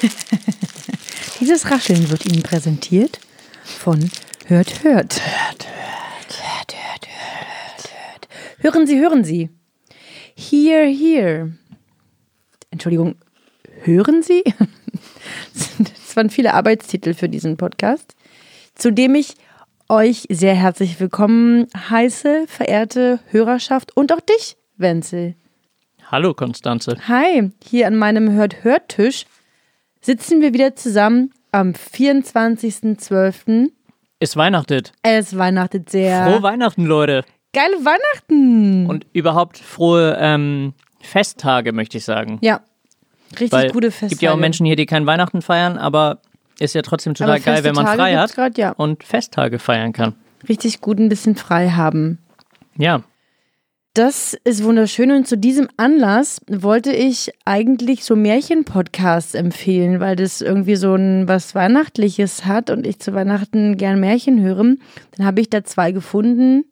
Dieses Rascheln wird Ihnen präsentiert von Hört, hört. Hört, hört, hört, hört, hört, hört. Hören Sie, hören Sie. Here, here. Entschuldigung, hören Sie? Das waren viele Arbeitstitel für diesen Podcast, zu dem ich euch sehr herzlich willkommen heiße, verehrte Hörerschaft und auch dich, Wenzel. Hallo Konstanze. Hi, hier an meinem Hört-Hört-Tisch sitzen wir wieder zusammen am 24.12. Ist Weihnachtet. Es weihnachtet sehr. Frohe Weihnachten, Leute. Geile Weihnachten. Und überhaupt frohe ähm, Festtage, möchte ich sagen. ja, richtig Weil gute es Festtage. gibt ja auch Menschen hier, die kein Weihnachten feiern, aber ist ja trotzdem total geil, wenn man feste frei Tage hat grad, ja. und Festtage feiern kann. Richtig gut ein bisschen frei haben. Ja. Das ist wunderschön und zu diesem Anlass wollte ich eigentlich so Märchen-Podcasts empfehlen, weil das irgendwie so ein was Weihnachtliches hat und ich zu Weihnachten gern Märchen höre. Dann habe ich da zwei gefunden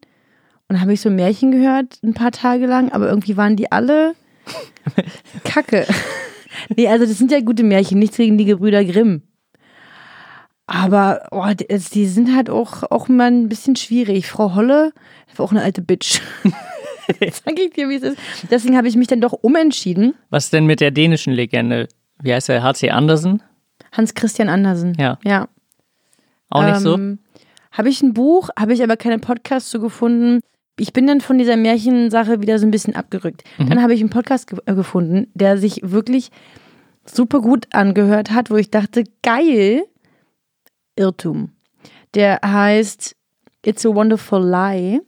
und habe ich so Märchen gehört ein paar Tage lang, aber irgendwie waren die alle Kacke. nee, also das sind ja gute Märchen, nichts gegen die Gebrüder Grimm. Aber oh, die, die sind halt auch, auch mal ein bisschen schwierig. Frau Holle war auch eine alte Bitch. Sag ich dir, wie es ist. Deswegen habe ich mich dann doch umentschieden. Was denn mit der dänischen Legende? Wie heißt der? H.C. Andersen? Hans Christian Andersen. Ja. Ja. Auch nicht so? Ähm, Habe ich ein Buch, habe ich aber keine Podcasts zu gefunden. Ich bin dann von dieser Märchensache wieder so ein bisschen abgerückt. Mhm. Dann habe ich einen Podcast ge äh, gefunden, der sich wirklich super gut angehört hat, wo ich dachte, geil, Irrtum. Der heißt It's a Wonderful Lie.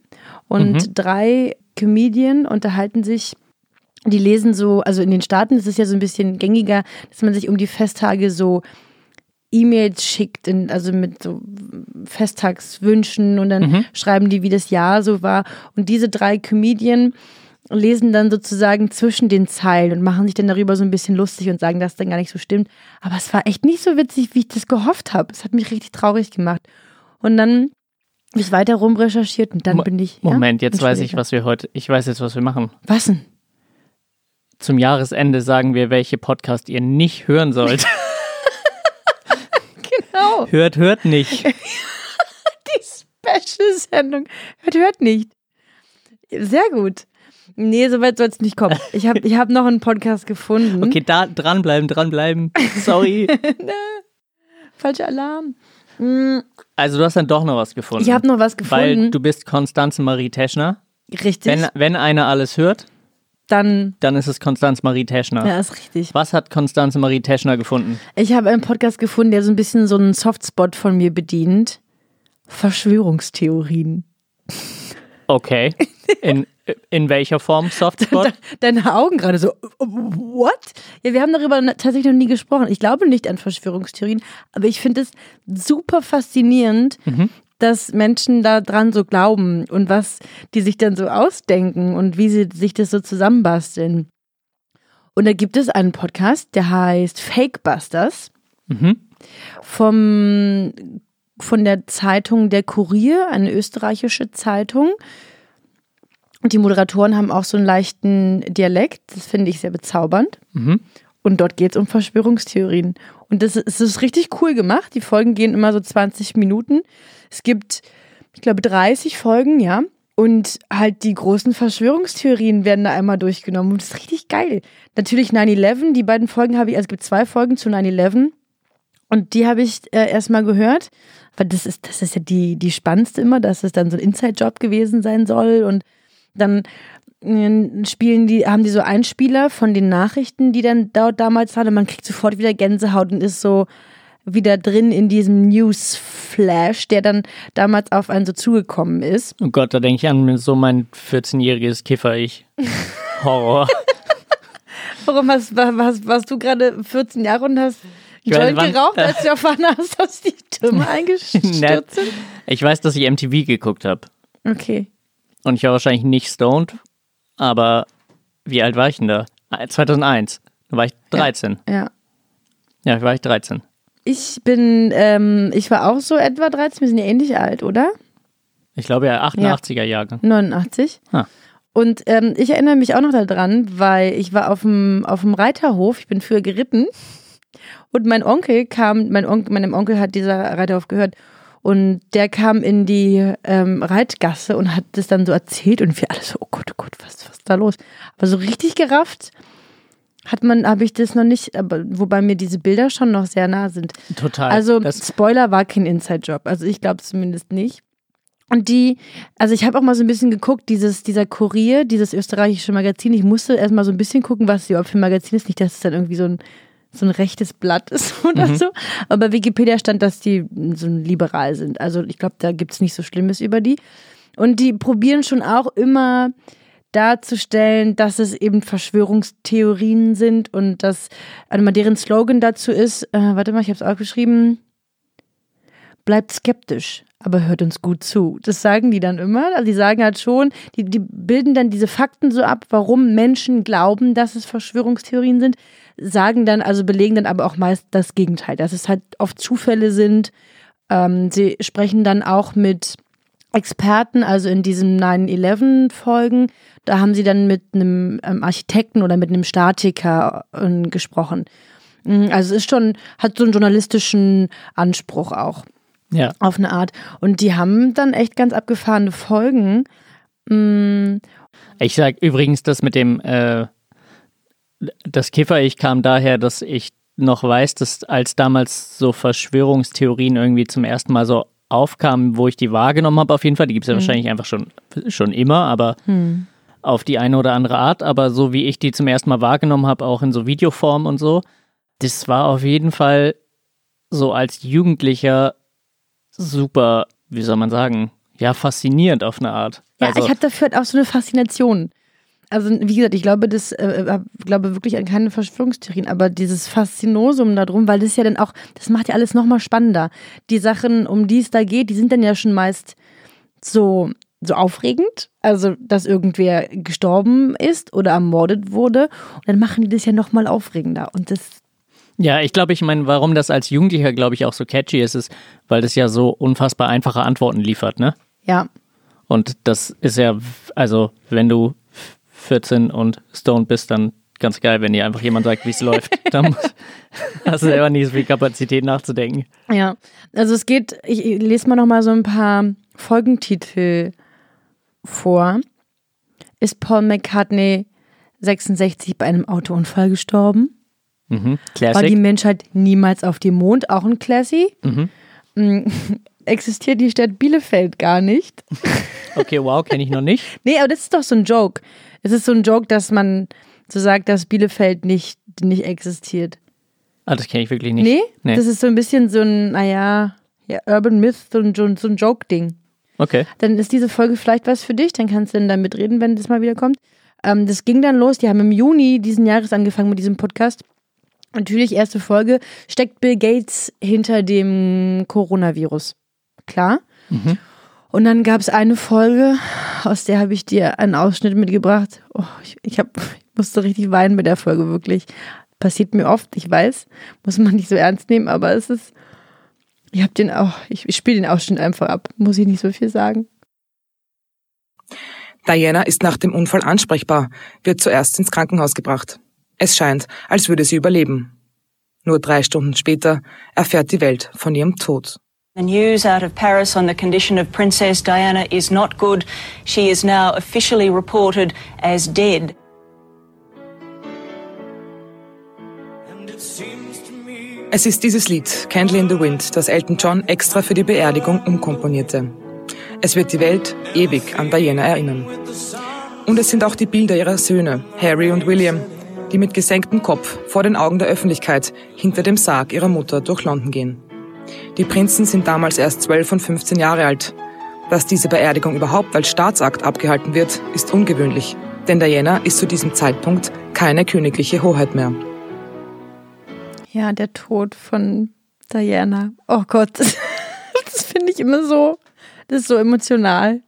Und Mhm. drei Comedien unterhalten sich die lesen so, also in den Staaten ist es ja so ein bisschen gängiger, dass man sich um die Festtage so E-Mails schickt, in, also mit so Festtagswünschen und dann Mhm. schreiben die, wie das Jahr so war. Und diese drei Comedien lesen dann sozusagen zwischen den Zeilen und machen sich dann darüber so ein bisschen lustig und sagen, dass dann gar nicht so stimmt. Aber es war echt nicht so witzig, wie ich das gehofft habe. Es hat mich richtig traurig gemacht. Und dann habe ich weiter rumrecherchiert und dann Mo- bin ich. ja? Moment, jetzt weiß ich, was wir heute. Ich weiß jetzt, was wir machen. Was denn? Zum Jahresende sagen wir, welche Podcast ihr nicht hören sollt. Genau. hört, hört nicht. Die Special-Sendung. Hört, hört nicht. Sehr gut. Nee, soweit soll es nicht kommen. Ich habe ich hab noch einen Podcast gefunden. Okay, da dranbleiben, dranbleiben. Sorry. Falscher Alarm. Mm, Also du hast dann doch noch was gefunden. Ich habe noch was Weil gefunden. du bist Konstanze Marie Teschner. richtig. Wenn, wenn einer alles hört, Dann, dann ist es Konstanze Marie Teschner. ja, ist richtig. Was hat Konstanze Marie Teschner gefunden? Ich habe einen Podcast gefunden, der so ein bisschen so einen Softspot von mir bedient. Verschwörungstheorien. Okay. In, in welcher Form? Softspot? Deine Augen gerade so, what? Ja, wir haben darüber tatsächlich noch nie gesprochen. Ich glaube nicht an Verschwörungstheorien, aber ich finde es super faszinierend, dass Menschen da dran so glauben und was die sich dann so ausdenken und wie sie sich das so zusammenbasteln. Und da gibt es einen Podcast, der heißt Fake Busters Mhm. vom, von der Zeitung Der Kurier, eine österreichische Zeitung. Und die Moderatoren haben auch so einen leichten Dialekt. Das finde ich sehr bezaubernd. Mhm. Und dort geht es um Verschwörungstheorien. Und das ist, es ist richtig cool gemacht. Die Folgen gehen immer so 20 Minuten. Es gibt, ich glaube, 30 Folgen, ja. Und halt die großen Verschwörungstheorien werden da einmal durchgenommen. Und das ist richtig geil. Natürlich 9-11, die beiden Folgen habe ich, also es gibt zwei Folgen zu 9-11. Und die habe ich äh, erstmal gehört. Weil das ist, das ist ja die, die spannendste immer, dass es dann so ein Inside-Job gewesen sein soll. Und dann äh, spielen die, haben die so Einspieler von den Nachrichten, die dann dort damals waren. Und man kriegt sofort wieder Gänsehaut und ist so wieder drin in diesem Newsflash, der dann damals auf einen so zugekommen ist. Oh Gott, da denke ich an so mein 14-jähriges Kiffer-Ich. Horror. Warum hast, was, warst du gerade 14 Jahre und hast Joint geraucht, als du erfahren hast, dass die Türme eingestürzt sind? Ich weiß, dass ich MTV geguckt habe. Okay. Und ich war wahrscheinlich nicht stoned, aber wie alt war ich denn da? 2001. Da war ich 13. Ja. Ja, ja war ich 13. Ich bin, ähm, ich war auch so etwa 13, wir sind ja ähnlich alt, oder? Ich glaube ja 88er Jahre. 89. Ah. Und ähm, ich erinnere mich auch noch daran, weil ich war auf dem, auf dem Reiterhof, ich bin früher geritten und mein Onkel kam, mein Onkel, meinem Onkel hat dieser Reiterhof gehört und der kam in die ähm, Reitgasse und hat das dann so erzählt und wir alle so, oh Gott, oh Gott, was, was ist da los? Aber so richtig gerafft hat man, habe ich das noch nicht, aber wobei mir diese Bilder schon noch sehr nah sind. Total. Also Spoiler war kein Inside-Job, also ich glaube zumindest nicht. Und die, also ich habe auch mal so ein bisschen geguckt, dieses, dieser Kurier, dieses österreichische Magazin, ich musste erst mal so ein bisschen gucken, was es überhaupt für ein Magazin ist. Nicht, dass es dann irgendwie so ein, so ein rechtes Blatt ist oder mhm. so. Aber bei Wikipedia stand, dass die so liberal sind. Also ich glaube, da gibt es nicht so Schlimmes über die. Und die probieren schon auch immer darzustellen, dass es eben Verschwörungstheorien sind und dass einmal deren Slogan dazu ist, äh, warte mal, ich habe es aufgeschrieben, bleibt skeptisch, aber hört uns gut zu. Das sagen die dann immer. Also die sagen halt schon, die, die bilden dann diese Fakten so ab, warum Menschen glauben, dass es Verschwörungstheorien sind, sagen dann, also belegen dann aber auch meist das Gegenteil, dass es halt oft Zufälle sind. Ähm, sie sprechen dann auch mit Experten, also in diesen 9-11-Folgen, da haben sie dann mit einem ähm, Architekten oder mit einem Statiker äh, gesprochen. Mm, also es ist schon, hat so einen journalistischen Anspruch auch. Ja. Auf eine Art. Und die haben dann echt ganz abgefahrene Folgen. Mm. Ich sag übrigens, das mit dem äh, das Kiffer, ich kam daher, dass ich noch weiß, dass als damals so Verschwörungstheorien irgendwie zum ersten Mal so aufkamen, wo ich die wahrgenommen habe, auf jeden Fall, die gibt es ja hm. wahrscheinlich einfach schon, schon immer, aber hm auf die eine oder andere Art, aber so wie ich die zum ersten Mal wahrgenommen habe, auch in so Videoform und so, das war auf jeden Fall so als Jugendlicher super, wie soll man sagen, ja, faszinierend auf eine Art. Ja, also, ich habe dafür halt auch so eine Faszination. Also, wie gesagt, ich glaube, das äh, glaube wirklich an keine Verschwörungstheorien, aber dieses Faszinosum darum, weil das ja dann auch, das macht ja alles nochmal spannender. Die Sachen, um die es da geht, die sind dann ja schon meist so so aufregend, also dass irgendwer gestorben ist oder ermordet wurde. Und dann machen die das ja nochmal aufregender. Und das. Ja, ich glaube, ich meine, warum das als Jugendlicher, glaube ich, auch so catchy ist, ist, weil das ja so unfassbar einfache Antworten liefert, ne? Ja. Und das ist ja, also, wenn du 14 und stoned bist, dann ganz geil, wenn dir einfach jemand sagt, wie es läuft. Dann hast du selber nicht so viel Kapazität nachzudenken. Ja, also es geht, ich lese mal nochmal so ein paar Folgentitel vor, ist Paul McCartney 66 bei einem Autounfall gestorben. Mhm. War die Menschheit niemals auf dem Mond, auch ein Classy. Mhm. Mm, existiert die Stadt Bielefeld gar nicht. Okay, wow, kenne ich noch nicht. nee, aber das ist doch so ein Joke. Es ist so ein Joke, dass man so sagt, dass Bielefeld nicht, nicht existiert. Ah, das kenne ich wirklich nicht. Nee? nee? Das ist so ein bisschen so ein, naja, ja, Urban Myth, so ein, so ein Joke-Ding. Okay. Dann ist diese Folge vielleicht was für dich, dann kannst du dann damit reden, wenn das mal wieder kommt. Ähm, das ging dann los, die haben im Juni diesen Jahres angefangen mit diesem Podcast. Natürlich, erste Folge, steckt Bill Gates hinter dem Coronavirus. Klar. Mhm. Und dann gab es eine Folge, aus der habe ich dir einen Ausschnitt mitgebracht. Oh, ich, ich, hab, ich musste richtig weinen mit der Folge, wirklich. Passiert mir oft, ich weiß, muss man nicht so ernst nehmen, aber es ist ich habe den auch, ich, ich spiele den Ausschnitt einfach ab, muss ich nicht so viel sagen. Diana ist nach dem Unfall ansprechbar, wird zuerst ins Krankenhaus gebracht. Es scheint, als würde sie überleben. Nur drei Stunden später erfährt die Welt von ihrem Tod. The news out of Paris on the condition of Princess Diana is not good. She is now officially reported as dead. Es ist dieses Lied, Candle in the Wind, das Elton John extra für die Beerdigung umkomponierte. Es wird die Welt ewig an Diana erinnern. Und es sind auch die Bilder ihrer Söhne, Harry und William, die mit gesenktem Kopf vor den Augen der Öffentlichkeit hinter dem Sarg ihrer Mutter durch London gehen. Die Prinzen sind damals erst 12 und 15 Jahre alt. Dass diese Beerdigung überhaupt als Staatsakt abgehalten wird, ist ungewöhnlich, denn Diana ist zu diesem Zeitpunkt keine königliche Hoheit mehr. Ja, der Tod von Diana. Oh Gott, das, das finde ich immer so, das ist so emotional.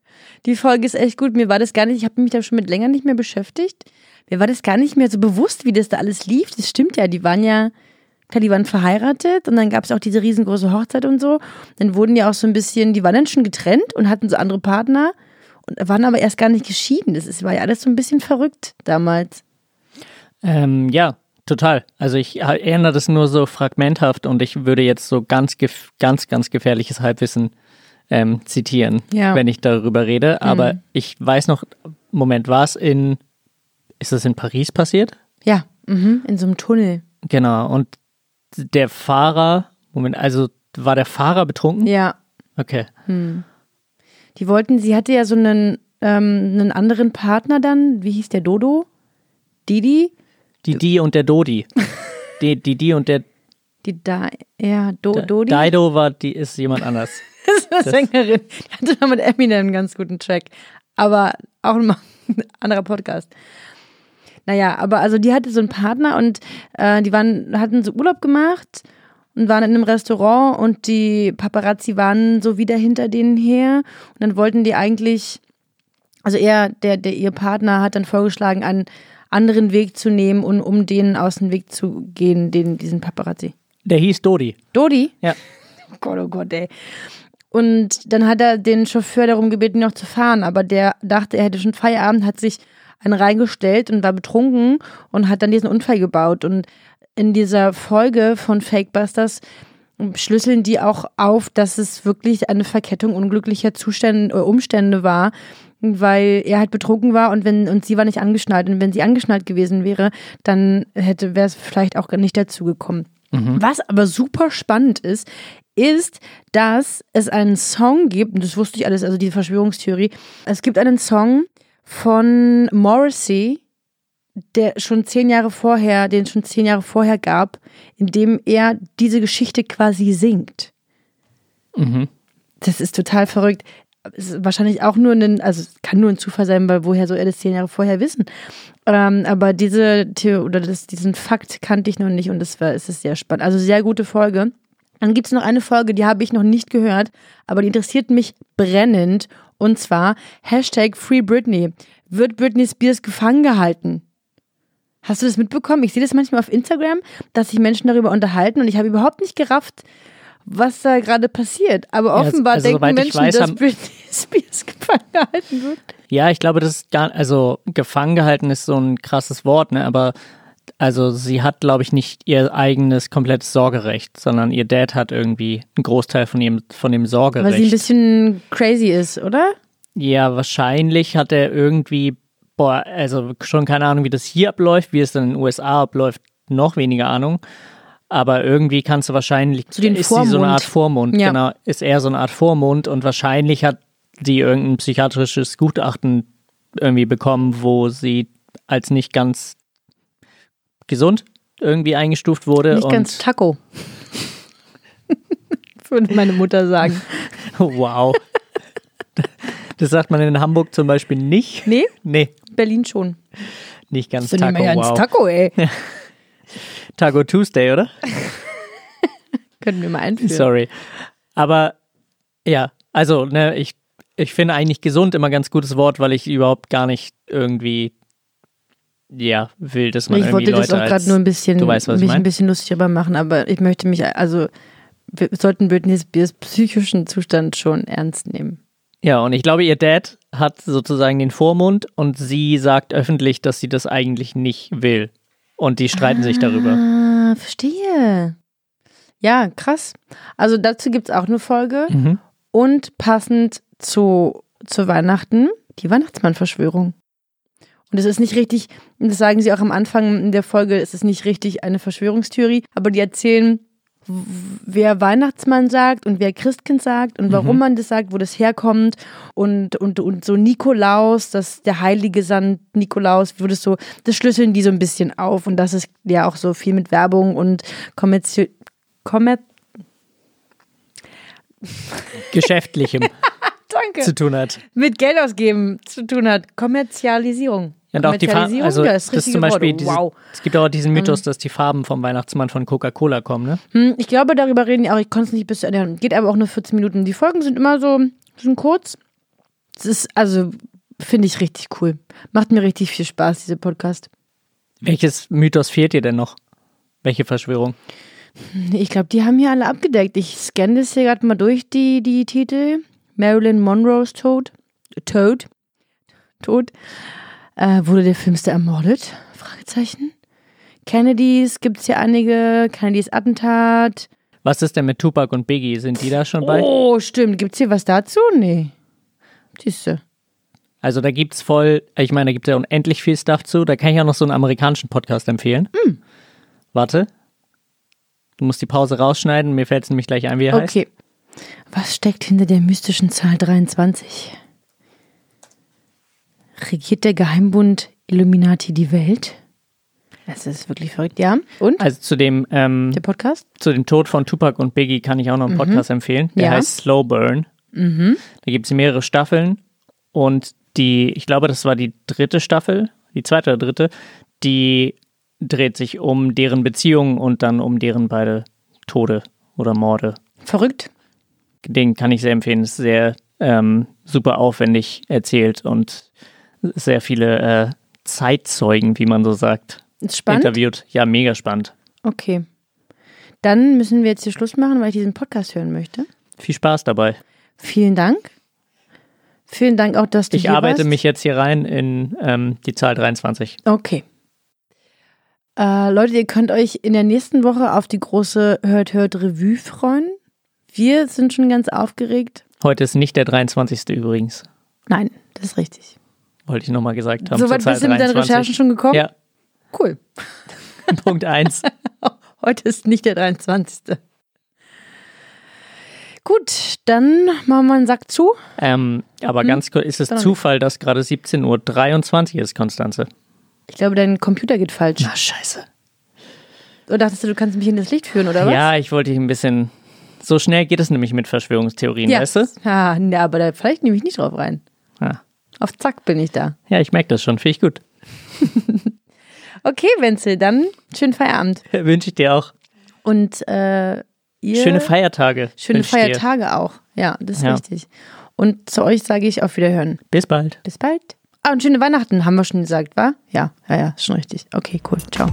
Die Folge ist echt gut. Mir war das gar nicht, ich habe mich da schon mit länger nicht mehr beschäftigt. Mir war das gar nicht mehr so bewusst, wie das da alles lief. Das stimmt ja, die waren ja, die waren verheiratet und dann gab es auch diese riesengroße Hochzeit und so. Dann wurden die auch so ein bisschen, die waren dann schon getrennt und hatten so andere Partner und waren aber erst gar nicht geschieden. Das ist, war ja alles so ein bisschen verrückt damals. Ähm, ja, total. Also ich erinnere das nur so fragmenthaft und ich würde jetzt so ganz, ganz, ganz gefährliches Halbwissen ähm, zitieren, Ja. wenn ich darüber rede. Aber ich weiß noch, Moment, war es in, ist das in Paris passiert? Ja, mhm, in so einem Tunnel. Genau. Und der Fahrer, Moment, also war der Fahrer betrunken? Ja, Okay. die wollten, sie hatte ja so einen, ähm, einen anderen Partner dann, wie hieß der Dodo? Didi? Die und der Dodi. Die die und der Die da, ja, Do, Dodi? Dido war, die ist jemand anders. Das ist eine Sängerin. Die hatte noch mit Eminem einen ganz guten Track. Aber auch ein anderer Podcast. Naja, aber also die hatte so einen Partner und äh, die waren, hatten so Urlaub gemacht und waren in einem Restaurant und die Paparazzi waren so wieder hinter denen her. Und dann wollten die eigentlich, also er, der, der ihr Partner hat dann vorgeschlagen, einen anderen Weg zu nehmen und um denen aus dem Weg zu gehen, den, diesen Paparazzi. Der hieß Dodi. Dodi? Ja. Oh Gott, oh Gott, ey. Und dann hat er den Chauffeur darum gebeten, noch zu fahren, aber der dachte, er hätte schon Feierabend, hat sich einen reingestellt und war betrunken und hat dann diesen Unfall gebaut. Und in dieser Folge von Fakebusters schlüsseln die auch auf, dass es wirklich eine Verkettung unglücklicher Zustände, äh, Umstände war, weil er halt betrunken war und wenn und sie war nicht angeschnallt und wenn sie angeschnallt gewesen wäre, dann hätte wäre es vielleicht auch gar nicht dazu gekommen. Was aber super spannend ist, ist, dass es einen Song gibt, und das wusste ich alles, also die Verschwörungstheorie. Es gibt einen Song von Morrissey, der schon zehn Jahre vorher, den es schon zehn Jahre vorher gab, in dem er diese Geschichte quasi singt. Das ist total verrückt. Es ist wahrscheinlich auch nur ein, also kann nur ein Zufall sein, weil woher soll er das zehn Jahre vorher wissen? Ähm, aber diese Theo oder das, diesen Fakt kannte ich noch nicht und das war, es ist sehr spannend. Also sehr gute Folge. Dann gibt es noch eine Folge, die habe ich noch nicht gehört, aber die interessiert mich brennend. Und zwar Hashtag Free Britney. Wird Britney Spears gefangen gehalten? Hast du das mitbekommen? Ich sehe das manchmal auf Instagram, dass sich Menschen darüber unterhalten und ich habe überhaupt nicht gerafft, was da gerade passiert. Aber also- offenbar also denken soweit ich Menschen, weiß, dass Britney Spears gefangen gehalten wird. Ja, ich glaube, das ist gar, also gefangen gehalten ist so ein krasses Wort, ne? Aber also sie hat, glaube ich, nicht ihr eigenes komplettes Sorgerecht, sondern ihr Dad hat irgendwie einen Großteil von ihrem, von dem Weil Sorgerecht. sie ein bisschen crazy ist, oder? ja, wahrscheinlich hat er irgendwie, boah, also schon keine Ahnung, wie das hier abläuft, wie es dann in den USA abläuft, noch weniger Ahnung. Aber irgendwie kannst du wahrscheinlich, So den ist sie so eine Vormund. Art Vormund, Ja. genau, ist er so eine Art Vormund und wahrscheinlich hat sie irgendein psychiatrisches Gutachten irgendwie bekommen, wo sie als nicht ganz gesund irgendwie eingestuft wurde. Nicht und ganz Taco. Würde meine Mutter sagen. wow. Das sagt man in Hamburg zum Beispiel nicht. Nee, Nee, Berlin schon. nicht ganz Taco. Wow. Taco, ey. Taco Tuesday, oder? Können wir mal einführen. Sorry. Aber ja, also, ne, ich, ich finde eigentlich gesund immer ganz gutes Wort, weil ich überhaupt gar nicht irgendwie, ja, will, dass man Ich irgendwie wollte das Leute auch gerade nur ein bisschen, du weißt, was ich mich ein bisschen lustig darüber machen, aber ich möchte mich, also wir sollten Britney Spears psychischen Zustand schon ernst nehmen. Ja, und ich glaube, ihr Dad hat sozusagen den Vormund und sie sagt öffentlich, dass sie das eigentlich nicht will. Und die streiten sich darüber. Ah, verstehe. Ja, krass. Also dazu gibt es auch eine Folge. Mhm. Und passend zu, zu Weihnachten, die Weihnachtsmann-Verschwörung. Und es ist nicht richtig, und das sagen sie auch am Anfang in der Folge, es ist nicht richtig eine Verschwörungstheorie, aber die erzählen, wer Weihnachtsmann sagt und wer Christkind sagt und warum man das sagt, wo das herkommt. Und, und, und so Nikolaus, das der heilige Sand Nikolaus, wo das so, das schlüsseln die so ein bisschen auf. Und das ist ja auch so viel mit Werbung und Kommerzi Kommer Geschäftlichem Danke. zu tun hat. mit Geld ausgeben zu tun hat. Kommerzialisierung. Und auch die Farben, Kommerzialisierung, also das ist das zum Beispiel, diese, Wow. es gibt auch diesen Mythos, dass die Farben vom Weihnachtsmann von Coca-Cola kommen, ne? Hm, ich glaube, darüber reden die auch. Ich konnte es nicht bis zu Ende. Geht aber auch nur 14 Minuten. Die Folgen sind immer so, sind kurz. Es ist, also, finde ich richtig cool. Macht mir richtig viel Spaß, diese Podcast. Welches Mythos fehlt dir denn noch? Welche Verschwörung? Ich glaube, die haben hier alle abgedeckt. Ich scanne das hier gerade mal durch, die, die Titel. Marilyn Monroes Tod. Tod. Tod. Äh, wurde der Filmster ermordet? Fragezeichen. Kennedys gibt es hier einige. Kennedys Attentat. Was ist denn mit Tupac und Biggie? Sind die da schon bei? Oh, stimmt. Gibt es hier was dazu? Nee. Siehste. Also da gibt's voll, ich meine, da gibt es ja unendlich viel Stuff zu. Da kann ich auch noch so einen amerikanischen Podcast empfehlen. Hm. Warte. Du musst die Pause rausschneiden, mir fällt es nämlich gleich ein, wie er heißt. Okay. Was steckt hinter der mystischen Zahl 23? Regiert der Geheimbund Illuminati die Welt? Das ist wirklich verrückt, ja. Und? Also zu dem, ähm, der Podcast? zu dem Tod von Tupac und Biggie kann ich auch noch einen Podcast empfehlen. Der Mhm. Ja. Mhm. heißt Slow Burn. Da gibt es mehrere Staffeln und die, ich glaube, das war die dritte Staffel, die zweite oder dritte, die dreht sich um deren Beziehungen und dann um deren beide Tode oder Morde. Verrückt. Den kann ich sehr empfehlen. Ist sehr ähm, super aufwendig erzählt und sehr viele äh, Zeitzeugen, wie man so sagt, Ist spannend. interviewt. Ja, mega spannend. Okay. Dann müssen wir jetzt hier Schluss machen, weil ich diesen Podcast hören möchte. Viel Spaß dabei. Vielen Dank. Vielen Dank auch, dass du Ich hier arbeite warst. mich jetzt hier rein in ähm, die Zahl 23. Okay. Äh, Leute, ihr könnt euch in der nächsten Woche auf die große Hört Hört Revue freuen. Wir sind schon ganz aufgeregt. Heute ist nicht der 23. übrigens. Nein, das ist richtig. Wollte ich nochmal gesagt haben. Soweit bist du mit deinen 23. Recherchen schon gekommen? Ja, Cool. Punkt 1. Heute ist nicht der 23. Gut, dann machen wir einen Sack zu. ähm, aber ganz kurz, ist es Zufall, dass gerade 17.23 Uhr ist, Konstanze? Ich glaube, dein Computer geht falsch. Na, scheiße. Oder dachtest du, du kannst mich in das Licht führen, oder was? Ja, ich wollte dich ein bisschen. So schnell geht es nämlich mit Verschwörungstheorien, weißt du? Ja, ne, aber da vielleicht nehme ich nicht drauf rein. Ja, Auf Zack bin ich da. ja ich merke das schon. Finde ich gut. Okay, Wenzel, dann schönen Feierabend. Wünsche ich dir auch. Und äh, ihr Schöne Feiertage. schöne ich dir. Feiertage auch. Ja, das ist Ja. richtig. Und zu euch sage ich auf Wiederhören. Bis bald. Bis bald. Ah, und schöne Weihnachten haben wir schon gesagt, wa? Ja, ja, ja, schon richtig. Okay, cool. Ciao.